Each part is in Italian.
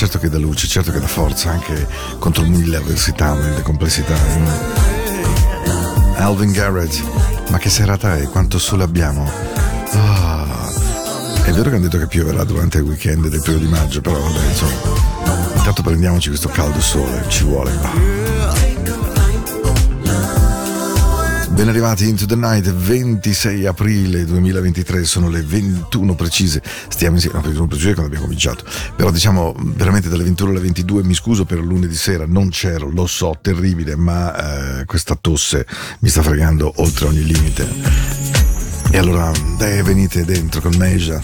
certo che dà luce, certo che dà forza anche contro mille avversità, mille complessità. Eh. Alvin Garrett, ma che serata è, quanto sole abbiamo. Oh, è vero che hanno detto che pioverà durante il weekend del primo di maggio, però vabbè, insomma, intanto prendiamoci questo caldo sole, ci vuole. Oh. Ben arrivati into the night, 26 aprile 2023, sono le 21 precise, stiamo insieme, no, 21 precise quando abbiamo cominciato, però diciamo veramente dalle 21 alle 22, mi scuso per lunedì sera, non c'ero, lo so, terribile, ma eh, questa tosse mi sta fregando oltre ogni limite. E allora, dai, venite dentro con Neja,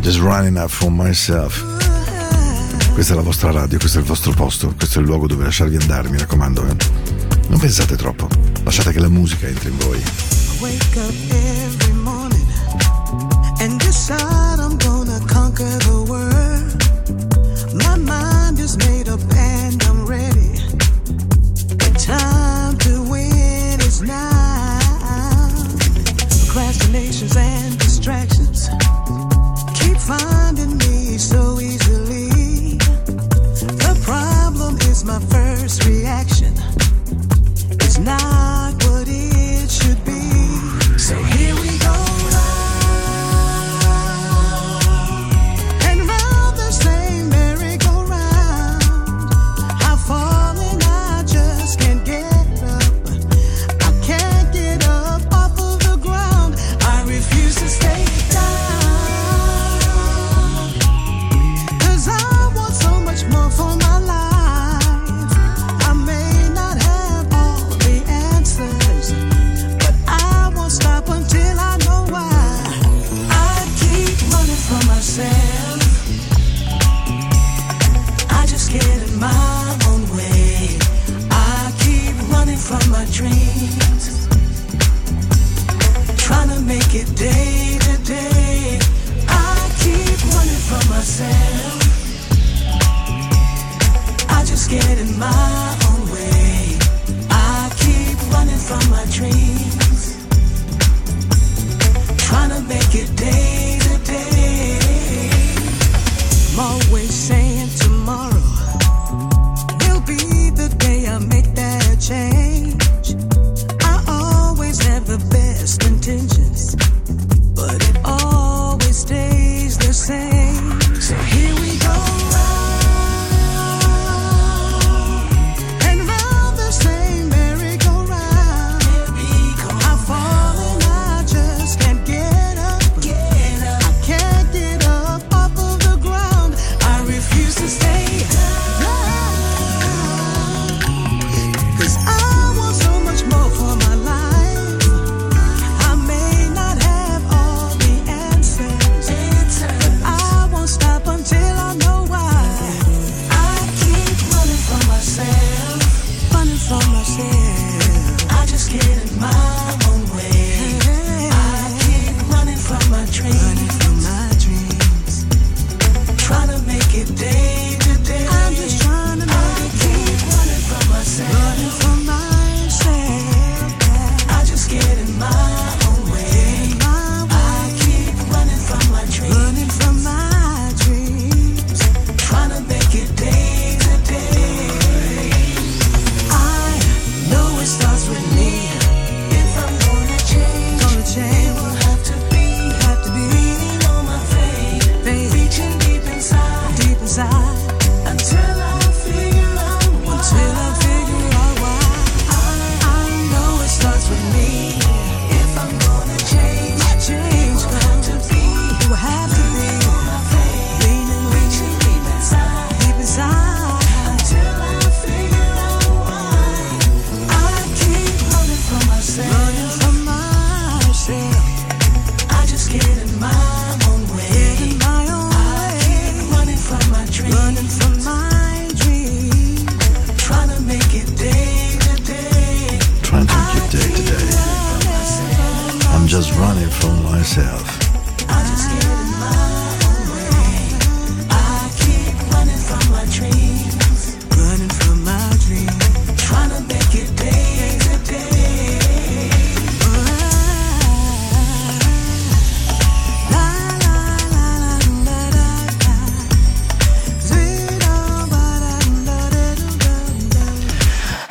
just running up for myself. Questa è la vostra radio, questo è il vostro posto, questo è il luogo dove lasciarvi andare, mi raccomando. Eh. Non pensate troppo. Lasciate che la musica entri in voi. wake up every morning and decide I'm gonna conquer the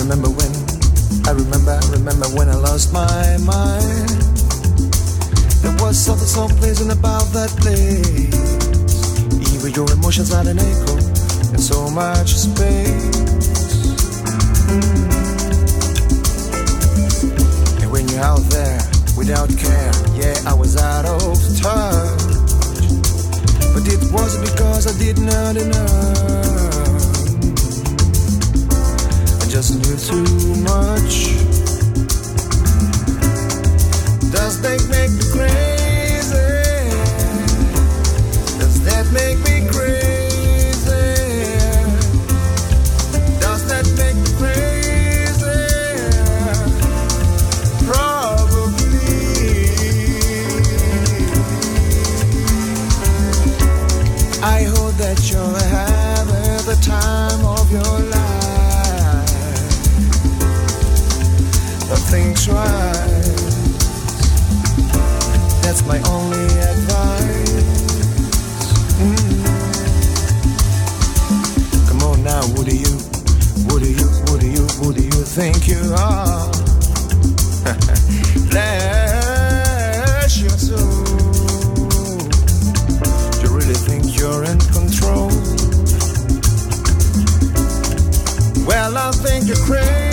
Remember when, I remember, I remember when I lost my mind. There was something so pleasing about that place. Even your emotions had an echo in so much space. And when you're out there without care, yeah, I was out of touch. But it wasn't because I did not enough. Just knew too much. Does that make me crazy? That's my only advice. Come on now, do you, do you, do you, do you think you are? Your soul. You really think you're in control? Well, I think you're crazy.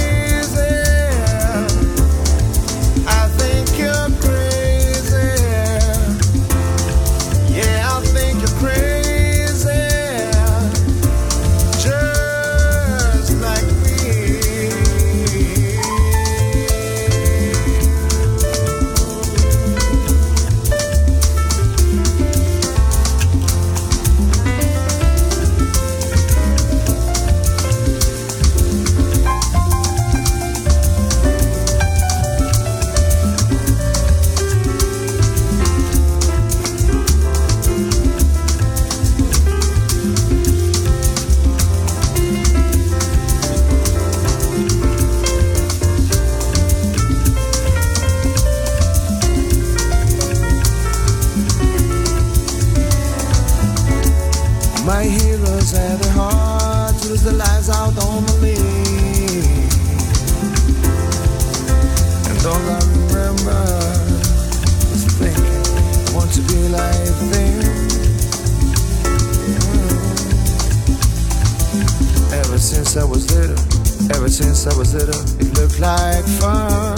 Like fun.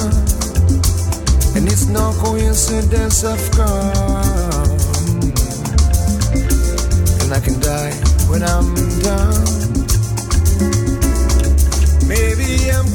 And it's no coincidence I've come. And I can die when I'm done. Maybe I'm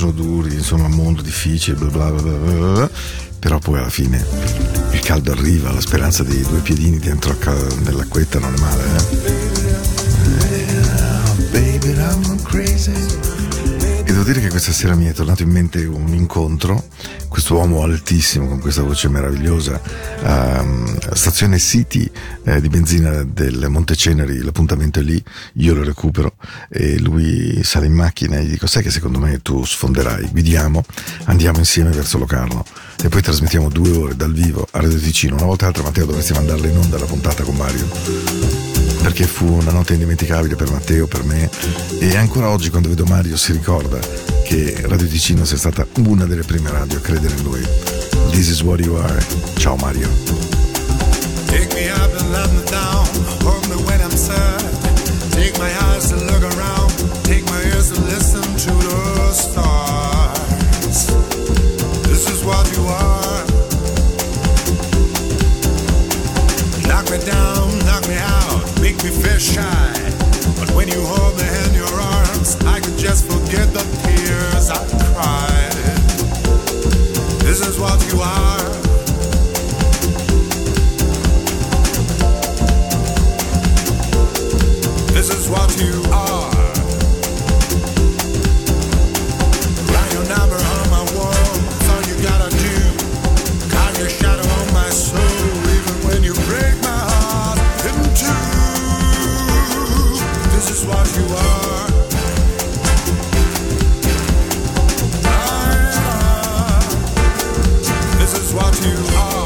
sono duri, insomma, un mondo difficile, bla bla bla bla bla, bla, però poi alla fine il caldo arriva, la speranza di due piedini dentro a nell'acquetta non è male, eh? Crazy. E devo dire che questa sera mi è tornato in mente un incontro, questo uomo altissimo con questa voce meravigliosa, ehm, stazione City eh, di benzina del Monteceneri, l'appuntamento è lì, io lo recupero e lui sale in macchina e gli dico sai che secondo me tu sfonderai, guidiamo, andiamo insieme verso Locarno e poi trasmettiamo due ore dal vivo a Radio Ticino, una volta l'altra Matteo dovresti mandarla in onda la puntata con Mario perché fu una notte indimenticabile per Matteo, per me e ancora oggi quando vedo Mario si ricorda che Radio Ticino sia stata una delle prime radio a credere in lui. This is what you are. Ciao Mario. Take me up and let me down. Hold me when I'm sad. Take my eyes to look around. Take my ears to listen to the stars. This is what you are. Knock me down, knock me out, make me feel shy. But when you hold me in your arms, I can just forget the tears I cried. This is what you are. This is what you are. Write your number on my wall. That's all you gotta do. Your shadow on my soul, even when you break my heart in two. This is what you are. Ah, This is what you are.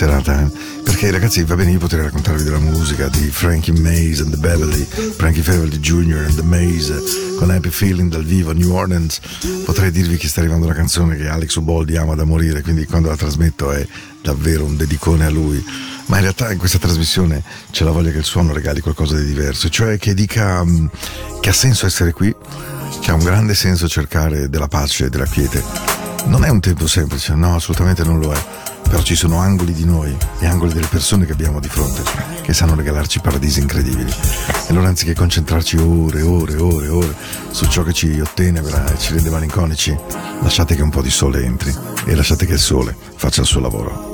Serata, eh? Perché ragazzi va bene, io potrei raccontarvi della musica di Frankie Maze and the Beverly, Frankie Beverly Jr. and the Maze, con Happy Feeling dal vivo a New Orleans. Potrei dirvi che sta arrivando una canzone che Alex Uboldi ama da morire, quindi quando la trasmetto è davvero un dedicone a lui. Ma in realtà in questa trasmissione c'è la voglia che il suono regali qualcosa di diverso, cioè che dica mm, che ha senso essere qui, che ha un grande senso cercare della pace e della quiete. Non è un tempo semplice, no, assolutamente non lo è. Però ci sono angoli di noi e angoli delle persone che abbiamo di fronte che sanno regalarci paradisi incredibili. E allora anziché concentrarci ore, ore, ore, ore su ciò che ci ottenebra e ci rende malinconici, lasciate che un po' di sole entri e lasciate che il sole faccia il suo lavoro.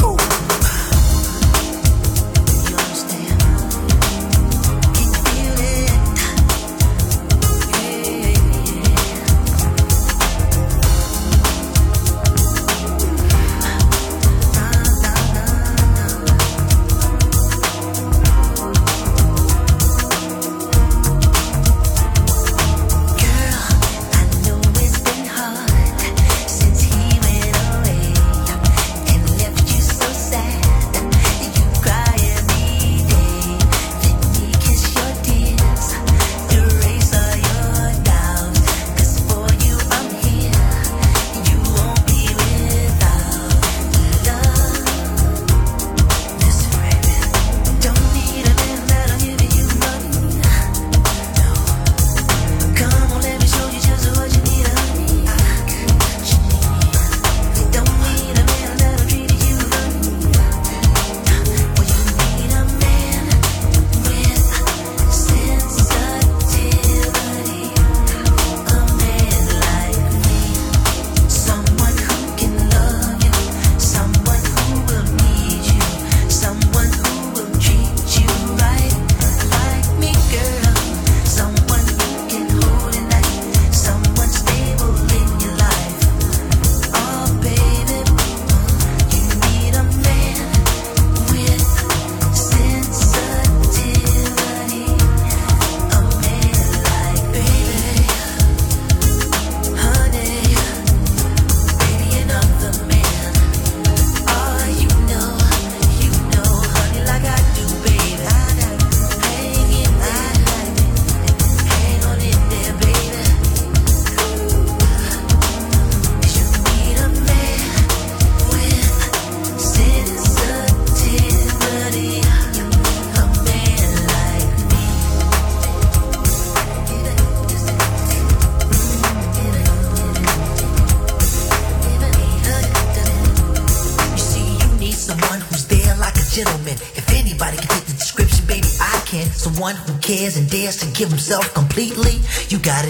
Cares and dares to give himself completely. You got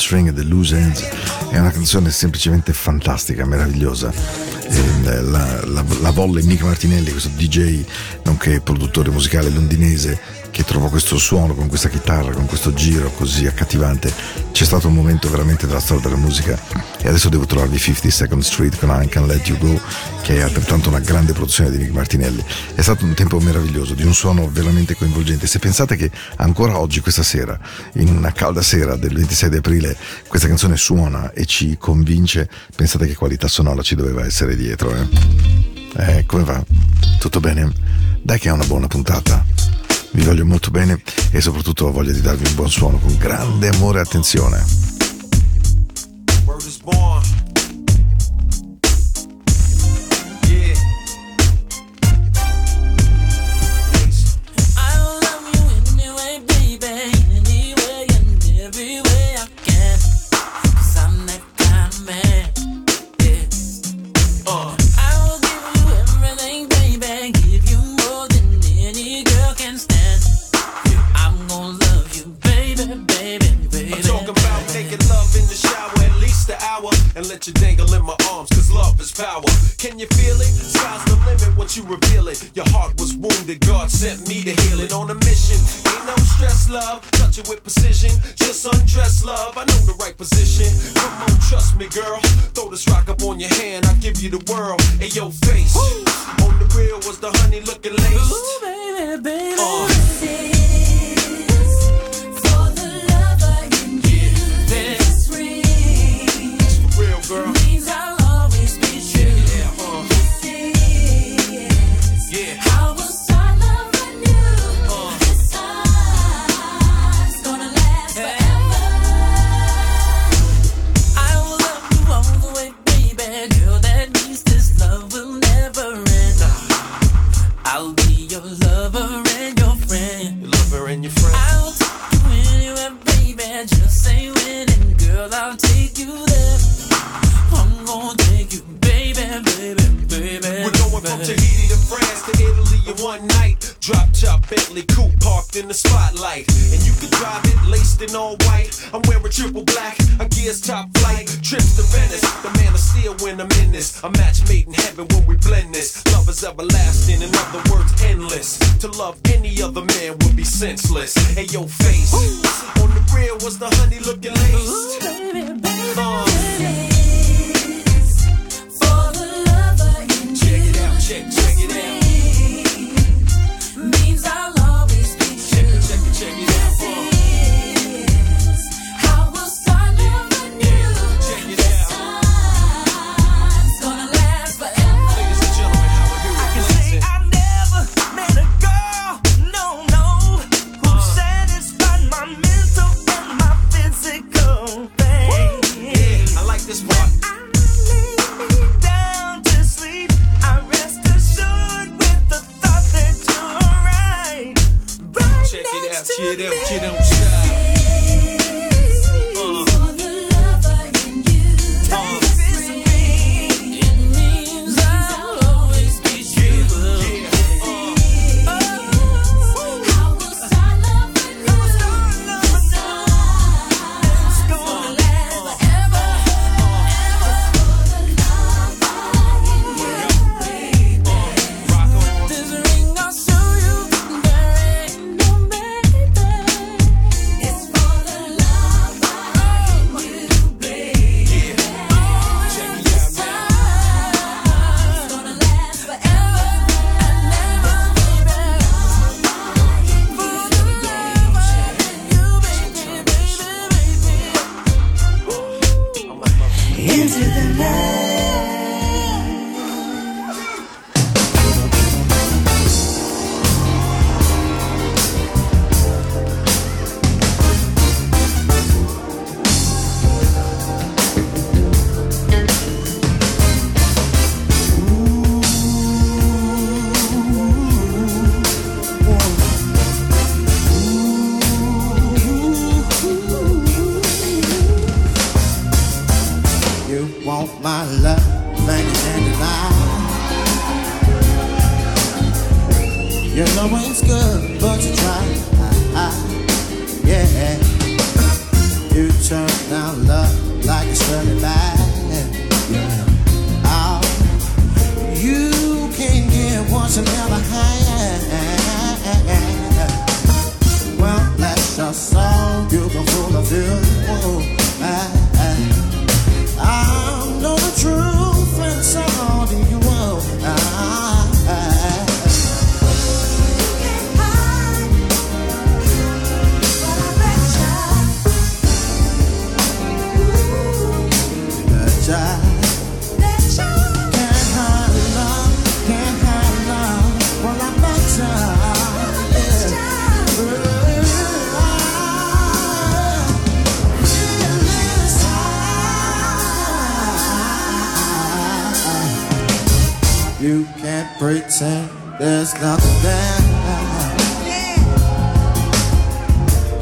String The Loose Ends è una canzone semplicemente fantastica, meravigliosa. Eh, la, la, la, volle Mick Martinelli, questo DJ nonché produttore musicale londinese che trovò questo suono con questa chitarra, con questo giro così accattivante. C'è stato un momento veramente della storia della musica e adesso devo trovarvi 50 Second Street con I Can Let You Go che è altrettanto una grande produzione di Nick Martinelli. È stato un tempo meraviglioso, di un suono veramente coinvolgente. Se pensate che ancora oggi, questa sera, in una calda sera del 26 di aprile, questa canzone suona e ci convince, pensate che qualità sonora ci doveva essere dietro. Eh, eh come va? Tutto bene? Dai che è una buona puntata. Vi voglio molto bene e soprattutto ho voglia di darvi un buon suono con grande amore e attenzione. up Bentley coupe parked in the spotlight. And you can drive it laced in all white. I'm wearing triple black, a gears top flight. Trips to Venice, the man of steel when I'm in this. A match made in heaven when we blend this. Love is everlasting, in other words, endless. To love any other man would be senseless. Hey, yo, face. Ooh. On the rear was the honey looking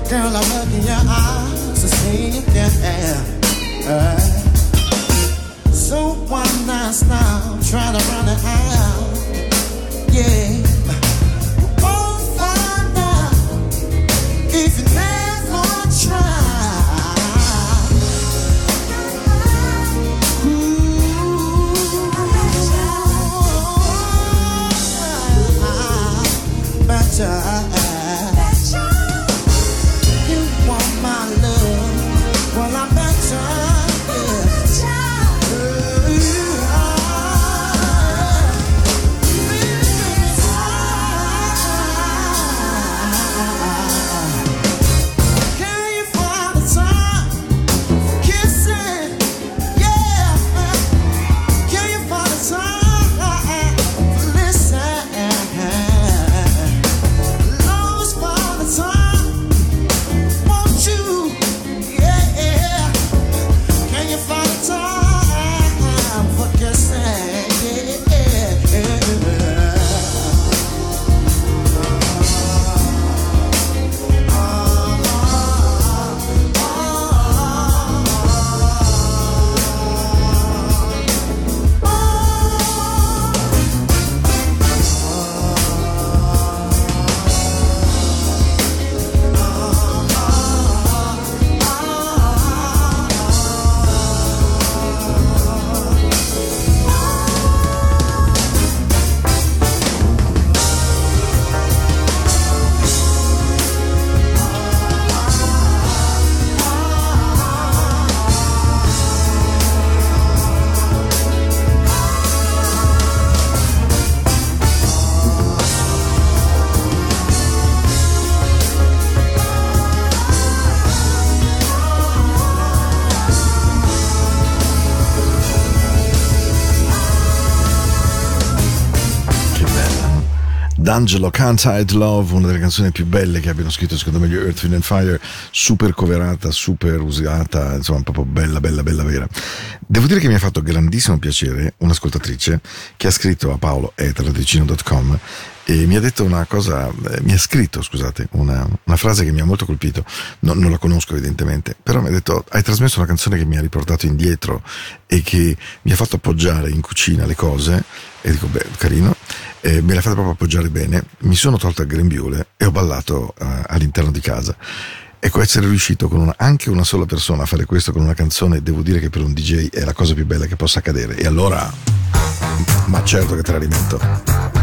Girl, I look in your eyes to see you can. Uh, so one night now, try to run it out. Yeah. You won't find out if you never try. Ooh, better. D'Angelo Can't Hide Love, una delle canzoni più belle che abbiano scritto secondo me gli Earth, Wind and Fire, super coverata, super usata, insomma proprio bella, bella, bella vera. Devo dire che mi ha fatto grandissimo piacere un'ascoltatrice che ha scritto a Paolo radicino.com e mi ha detto una cosa, eh, mi ha scritto, scusate, una, una frase che mi ha molto colpito, No- non la conosco evidentemente, però mi ha detto hai trasmesso una canzone che mi ha riportato indietro e che mi ha fatto appoggiare in cucina le cose e dico beh carino, eh, me l'ha fatto proprio appoggiare bene, mi sono tolto il grembiule e ho ballato eh, all'interno di casa. Ecco, essere riuscito con una- anche una sola persona a fare questo con una canzone, devo dire che per un DJ è la cosa più bella che possa accadere. E allora, ma certo che te la rimetto.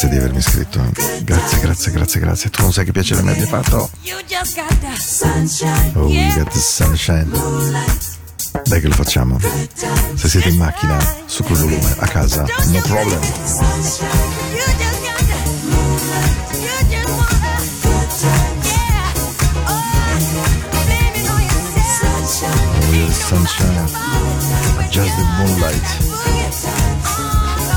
Grazie di avermi iscritto. Grazie, grazie, grazie, grazie. Tu non sai che piacere mi abbia fatto? You just got the sunshine. Oh, you got the sunshine. Dai che lo facciamo. Se siete in macchina, su quel volume, a casa, no problem. Oh. Sunshine. Oh, sunshine. Just the moonlight.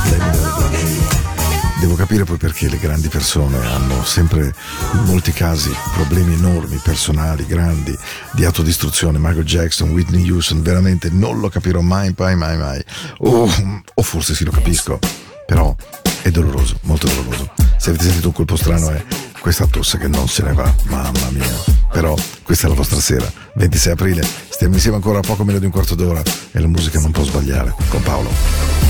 It on the- Devo capire poi perché le grandi persone hanno sempre, in molti casi, problemi enormi, personali, grandi, di autodistruzione. Michael Jackson, Whitney Houston, veramente non lo capirò mai, mai, mai, mai. O, o forse sì lo capisco, però è doloroso, molto doloroso. Se avete sentito un colpo strano è questa tosse che non se ne va, mamma mia. Però questa è la vostra sera, 26 aprile, stiamo insieme ancora poco meno di un quarto d'ora e la musica non può sbagliare, con Paolo.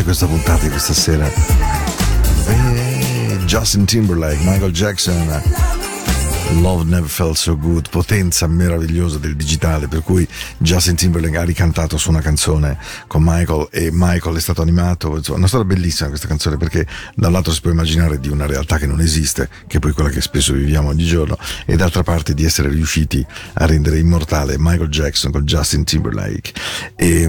Piace questa puntata di questa sera. Eh, Justin Timberlake, Michael Jackson, Love Never Felt So Good, potenza meravigliosa del digitale, per cui Justin Timberlake ha ricantato su una canzone con Michael e Michael è stato animato, insomma, una storia bellissima questa canzone perché da un lato si può immaginare di una realtà che non esiste, che è poi quella che spesso viviamo ogni giorno, e d'altra parte di essere riusciti a rendere immortale Michael Jackson con Justin Timberlake. E,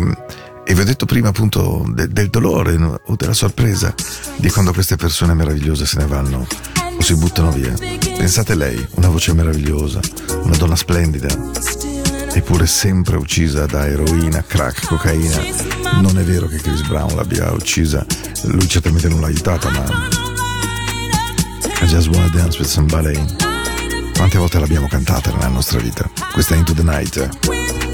e vi ho detto prima appunto de- del dolore no? o della sorpresa di quando queste persone meravigliose se ne vanno o si buttano via. Pensate lei, una voce meravigliosa, una donna splendida, eppure sempre uccisa da eroina, crack, cocaina. Non è vero che Chris Brown l'abbia uccisa, lui certamente non l'ha aiutata, ma I just wanna dance with somebody. Quante volte l'abbiamo cantata nella nostra vita? Questa è Into the Night.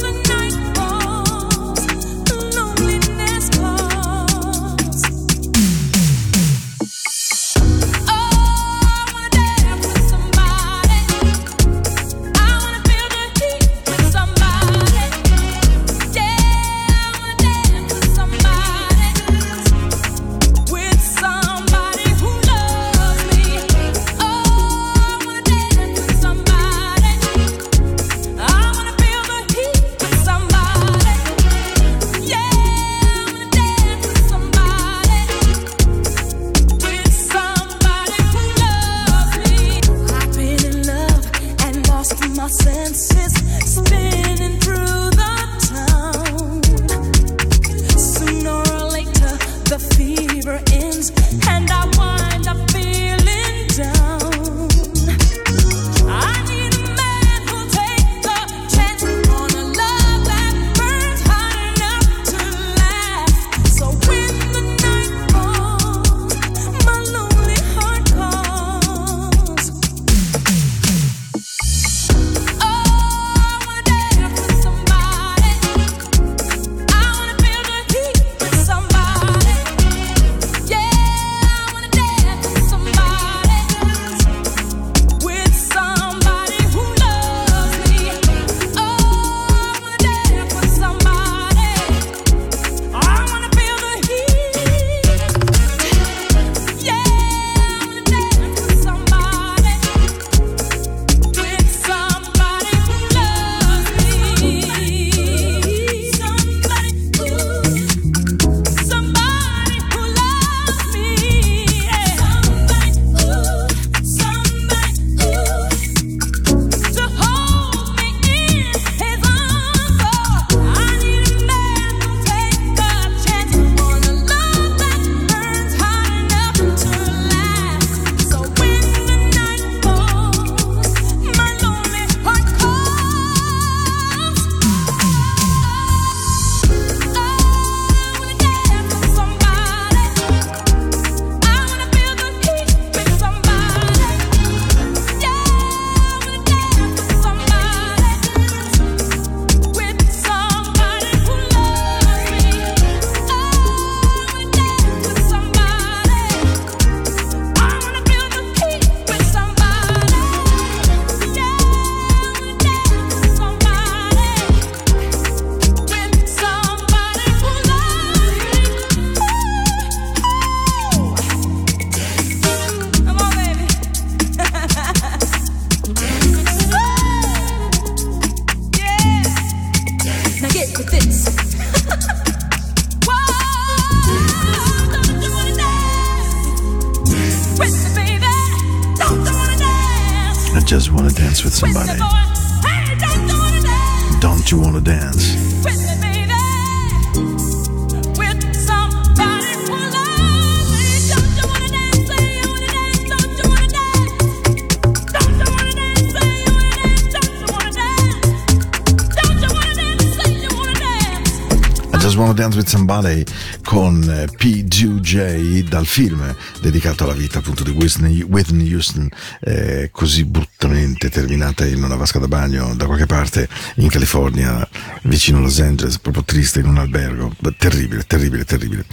Somebody con eh, P2J dal film dedicato alla vita appunto di Whitney, Whitney Houston eh, così bruttamente terminata in una vasca da bagno da qualche parte in California vicino a Los Angeles proprio triste in un albergo. Terribile terribile terribile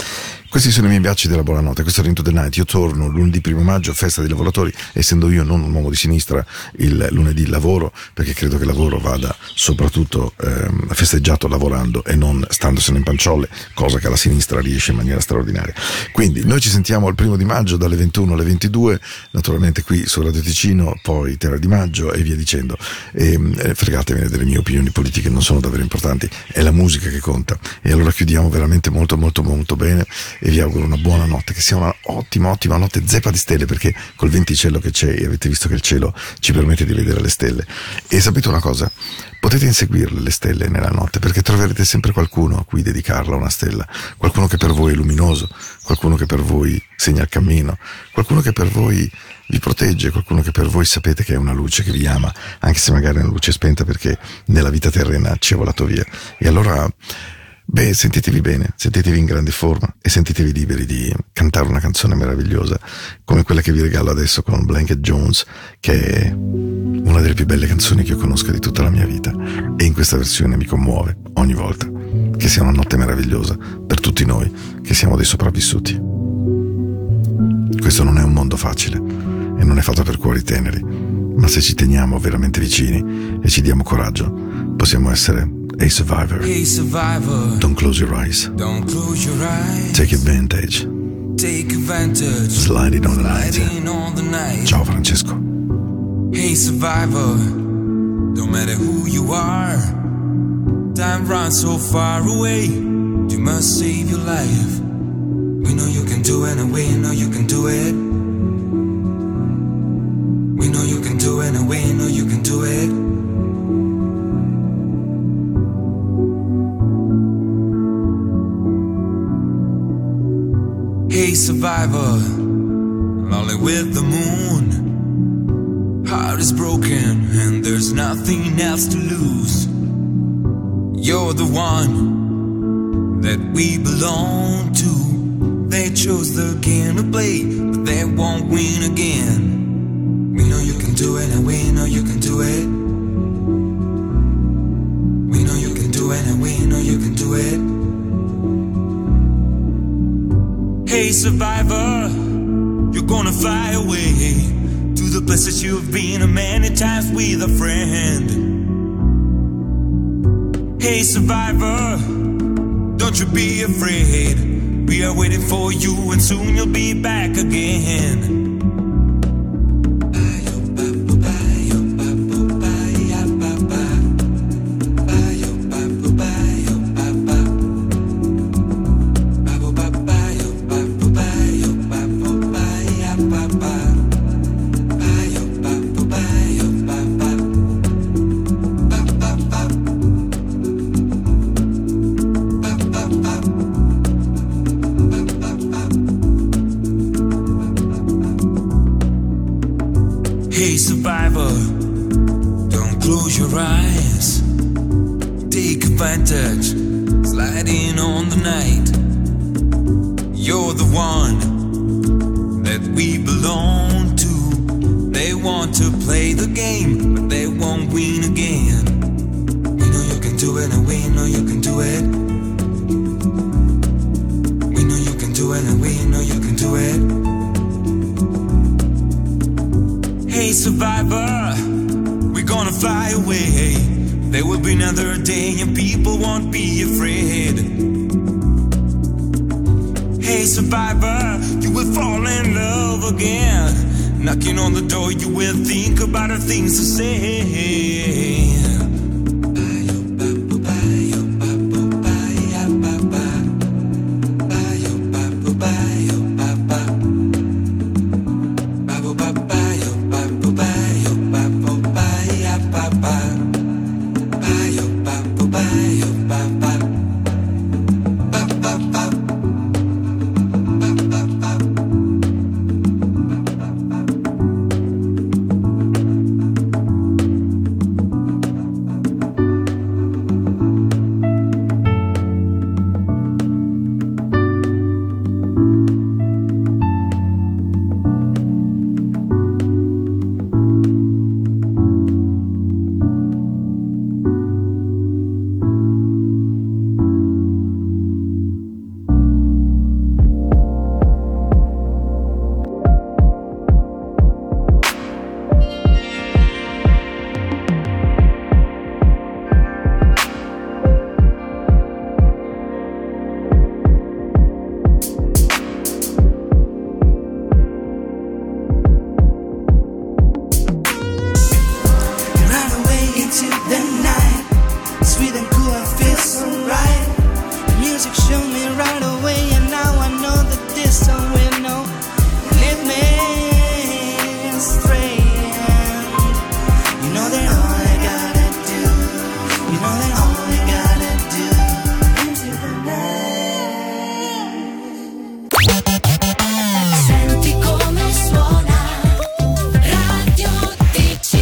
Questi sono i miei baci della buonanotte, questo è Into the Night. Io torno lunedì primo maggio, festa dei lavoratori, essendo io non un uomo di sinistra, il lunedì lavoro, perché credo che il lavoro vada soprattutto ehm, festeggiato lavorando e non standosene in panciolle, cosa che la sinistra riesce in maniera straordinaria. Quindi noi ci sentiamo il primo di maggio dalle 21 alle 22, naturalmente qui su Radio Ticino, poi Terra di Maggio e via dicendo. E, eh, fregatevene delle mie opinioni politiche, non sono davvero importanti, è la musica che conta. E allora chiudiamo veramente molto molto molto bene e vi auguro una buona notte, che sia una ottima ottima notte zeppa di stelle perché col venticello che c'è e avete visto che il cielo ci permette di vedere le stelle. E sapete una cosa? Potete inseguirle le stelle nella notte perché troverete sempre qualcuno a cui dedicarla una stella, qualcuno che per voi è luminoso, qualcuno che per voi segna il cammino, qualcuno che per voi vi protegge, qualcuno che per voi sapete che è una luce che vi ama, anche se magari è una luce spenta perché nella vita terrena ci è volato via. E allora Beh, sentitevi bene, sentitevi in grande forma e sentitevi liberi di cantare una canzone meravigliosa come quella che vi regalo adesso con Blanket Jones, che è una delle più belle canzoni che io conosca di tutta la mia vita e in questa versione mi commuove ogni volta. Che sia una notte meravigliosa per tutti noi che siamo dei sopravvissuti. Questo non è un mondo facile e non è fatto per cuori teneri, ma se ci teniamo veramente vicini e ci diamo coraggio, possiamo essere a survivor. Hey survivor, Don't close your eyes. don't close your eyes. Take advantage. Take advantage. Slide it on the night. Sliding on the night. Ciao Francesco. Hey survivor, don't matter who you are. Time runs so far away. You must save your life. We know you can do it, and we know you can do it. We know you can do it, and we know you can do it. Survivor, lonely with the moon. Heart is broken and there's nothing else to lose. You're the one that we belong to. They chose the game to play, but they won't win again. We know you can do it, and we know you can do it. We know you can do it, and we know you can do it. Hey survivor, you're gonna fly away to the places you've been a many times with a friend. Hey survivor, don't you be afraid. We are waiting for you and soon you'll be back again. Fall in love again. Knocking on the door, you will think about the things to say.